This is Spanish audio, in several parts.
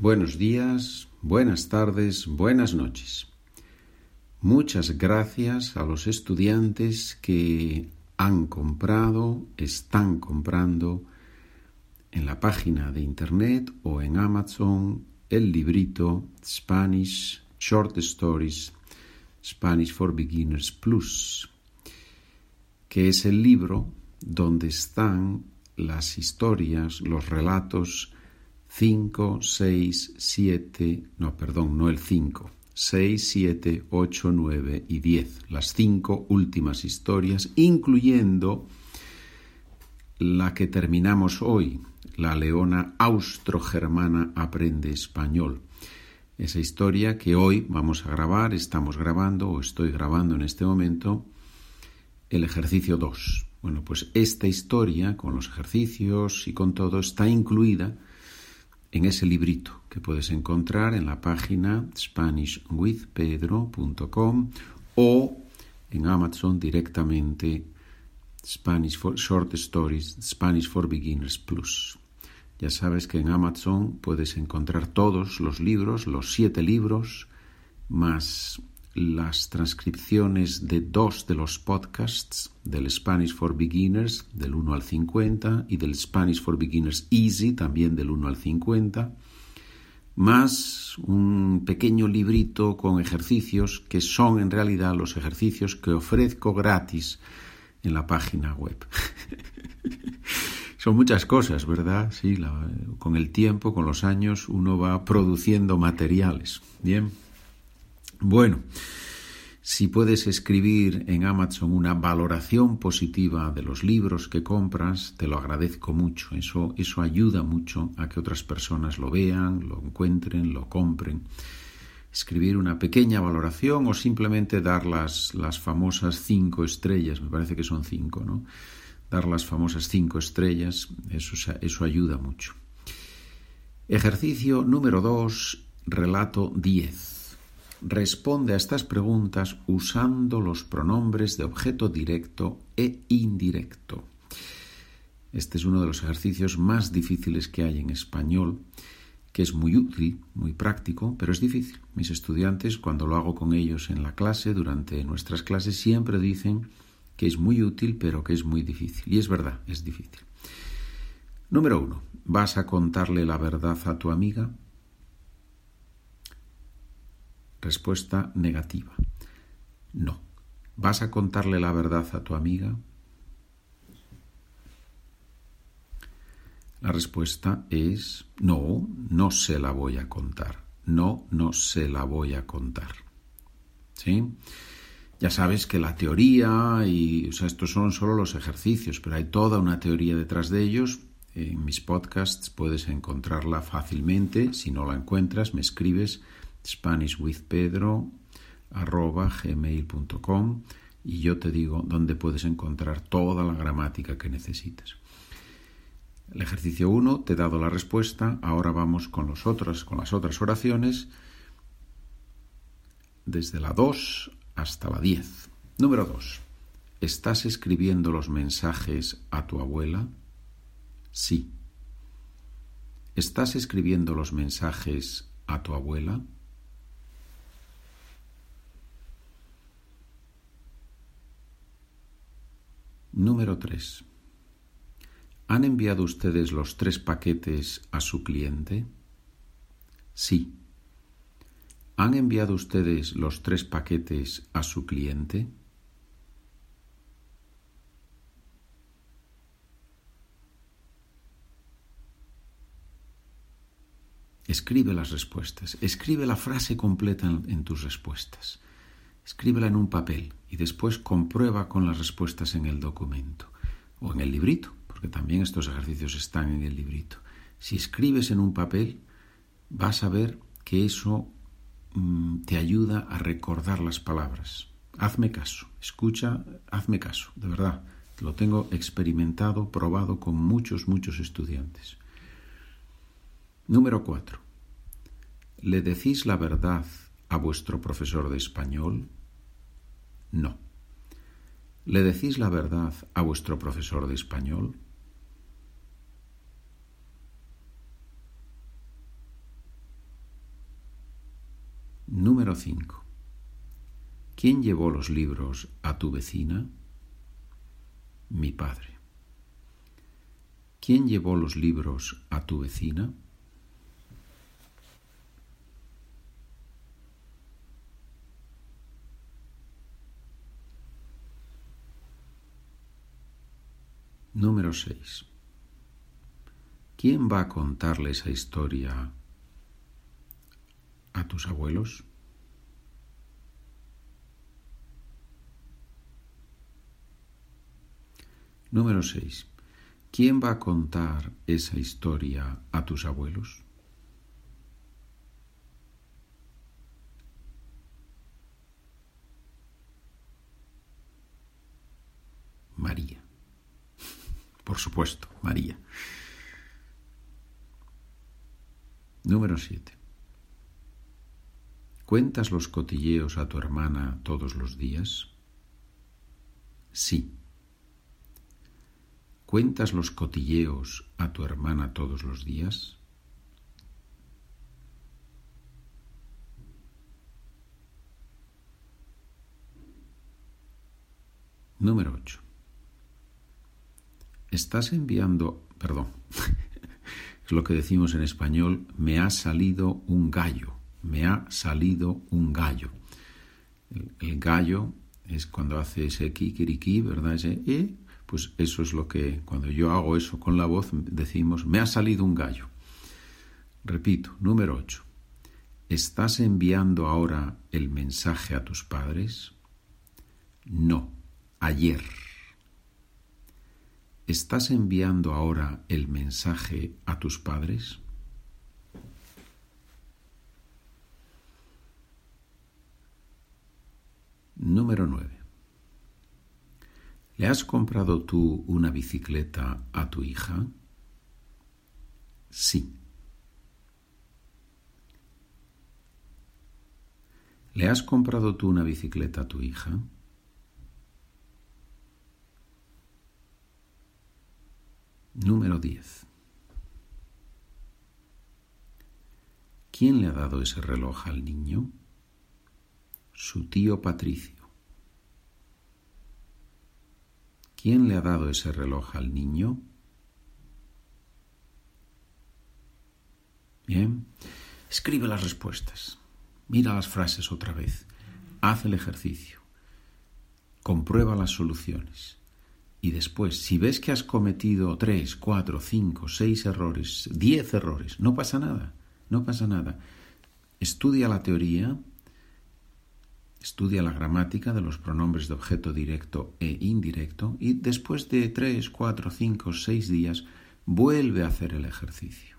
Buenos días, buenas tardes, buenas noches. Muchas gracias a los estudiantes que han comprado, están comprando en la página de internet o en Amazon el librito Spanish Short Stories Spanish for Beginners Plus, que es el libro donde están las historias, los relatos 5, 6, 7, no, perdón, no el 5, 6, 7, 8, 9 y 10, las cinco últimas historias, incluyendo la que terminamos hoy, la leona austrogermana aprende español. Esa historia que hoy vamos a grabar, estamos grabando o estoy grabando en este momento, el ejercicio 2. Bueno, pues esta historia, con los ejercicios y con todo, está incluida en ese librito que puedes encontrar en la página SpanishWithPedro.com o en Amazon directamente Spanish for Short Stories, Spanish for Beginners Plus. Ya sabes que en Amazon puedes encontrar todos los libros, los siete libros, más las transcripciones de dos de los podcasts del Spanish for Beginners del 1 al 50 y del Spanish for Beginners Easy también del 1 al 50, más un pequeño librito con ejercicios que son en realidad los ejercicios que ofrezco gratis en la página web. son muchas cosas, ¿verdad? Sí, con el tiempo, con los años, uno va produciendo materiales. Bien. Bueno, si puedes escribir en Amazon una valoración positiva de los libros que compras, te lo agradezco mucho. Eso, eso ayuda mucho a que otras personas lo vean, lo encuentren, lo compren. Escribir una pequeña valoración o simplemente dar las, las famosas cinco estrellas, me parece que son cinco, ¿no? Dar las famosas cinco estrellas, eso, eso ayuda mucho. Ejercicio número dos, relato 10. Responde a estas preguntas usando los pronombres de objeto directo e indirecto. Este es uno de los ejercicios más difíciles que hay en español, que es muy útil, muy práctico, pero es difícil. Mis estudiantes, cuando lo hago con ellos en la clase, durante nuestras clases, siempre dicen que es muy útil, pero que es muy difícil. Y es verdad, es difícil. Número uno, ¿vas a contarle la verdad a tu amiga? Respuesta negativa. No. ¿Vas a contarle la verdad a tu amiga? La respuesta es no, no se la voy a contar. No, no se la voy a contar. ¿Sí? Ya sabes que la teoría y, o sea, estos son solo los ejercicios, pero hay toda una teoría detrás de ellos. En mis podcasts puedes encontrarla fácilmente. Si no la encuentras, me escribes spanishwithpedro.gmail.com y yo te digo dónde puedes encontrar toda la gramática que necesitas. El ejercicio 1 te he dado la respuesta, ahora vamos con, con las otras oraciones desde la 2 hasta la 10. Número 2. ¿Estás escribiendo los mensajes a tu abuela? Sí. ¿Estás escribiendo los mensajes a tu abuela? Número 3. ¿Han enviado ustedes los tres paquetes a su cliente? Sí. ¿Han enviado ustedes los tres paquetes a su cliente? Escribe las respuestas, escribe la frase completa en, tus respuestas. Escríbela en un papel y después comprueba con las respuestas en el documento o en el librito, porque también estos ejercicios están en el librito. Si escribes en un papel, vas a ver que eso mm, te ayuda a recordar las palabras. Hazme caso, escucha, hazme caso, de verdad. Lo tengo experimentado, probado con muchos, muchos estudiantes. Número 4. ¿Le decís la verdad a vuestro profesor de español? No. ¿Le decís la verdad a vuestro profesor de español? Número 5. ¿Quién llevó los libros a tu vecina? Mi padre. ¿Quién llevó los libros a tu vecina? Número 6. ¿Quién va a contarle esa historia a tus abuelos? Número 6. ¿Quién va a contar esa historia a tus abuelos? María. Por supuesto, María. Número 7. ¿Cuentas los cotilleos a tu hermana todos los días? Sí. ¿Cuentas los cotilleos a tu hermana todos los días? Número 8. Estás enviando, perdón, es lo que decimos en español, me ha salido un gallo me ha salido un gallo. El, gallo es cuando hace ese kikiriki, ¿verdad? Ese e, pues eso es lo que, cuando yo hago eso con la voz, decimos, me ha salido un gallo. Repito, número 8. ¿Estás enviando ahora el mensaje a tus padres? No, ayer. ¿Estás enviando ahora el mensaje a tus padres? Número 9. ¿Le has comprado tú una bicicleta a tu hija? Sí. ¿Le has comprado tú una bicicleta a tu hija? Número 10. ¿Quién le ha dado ese reloj al niño? su tío Patricio. ¿Quién le ha dado ese reloj al niño? Bien, escribe las respuestas, mira las frases otra vez, haz el ejercicio, comprueba las soluciones y después, si ves que has cometido tres, cuatro, cinco, seis errores, diez errores, no pasa nada, no pasa nada. Estudia la teoría, Estudia la gramática de los pronombres de objeto directo e indirecto y después de tres, cuatro, cinco, seis días vuelve a hacer el ejercicio.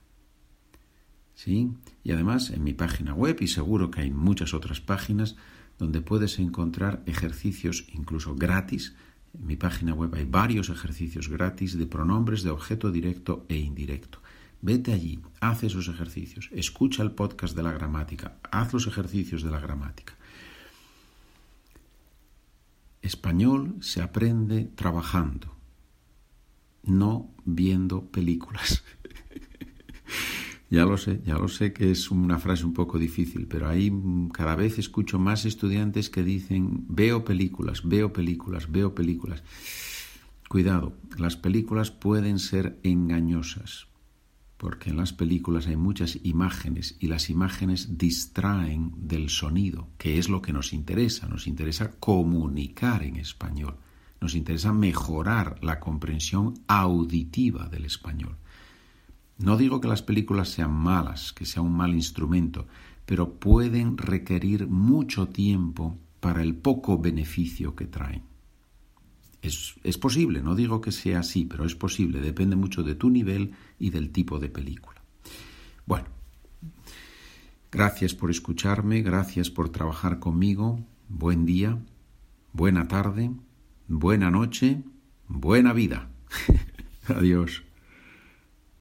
¿Sí? Y además en mi página web y seguro que hay muchas otras páginas donde puedes encontrar ejercicios incluso gratis. En mi página web hay varios ejercicios gratis de pronombres de objeto directo e indirecto. Vete allí, haz esos ejercicios, escucha el podcast de la gramática, haz los ejercicios de la gramática. Español se aprende trabajando, no viendo películas. ya lo sé, ya lo sé que es una frase un poco difícil, pero ahí cada vez escucho más estudiantes que dicen veo películas, veo películas, veo películas. Cuidado, las películas pueden ser engañosas porque en las películas hay muchas imágenes y las imágenes distraen del sonido, que es lo que nos interesa. Nos interesa comunicar en español, nos interesa mejorar la comprensión auditiva del español. No digo que las películas sean malas, que sea un mal instrumento, pero pueden requerir mucho tiempo para el poco beneficio que traen. Es, posible, no digo que sea así, pero es posible, depende mucho de tu nivel y del tipo de película. Bueno, gracias por escucharme, gracias por trabajar conmigo, buen día, buena tarde, buena noche, buena vida. Adiós.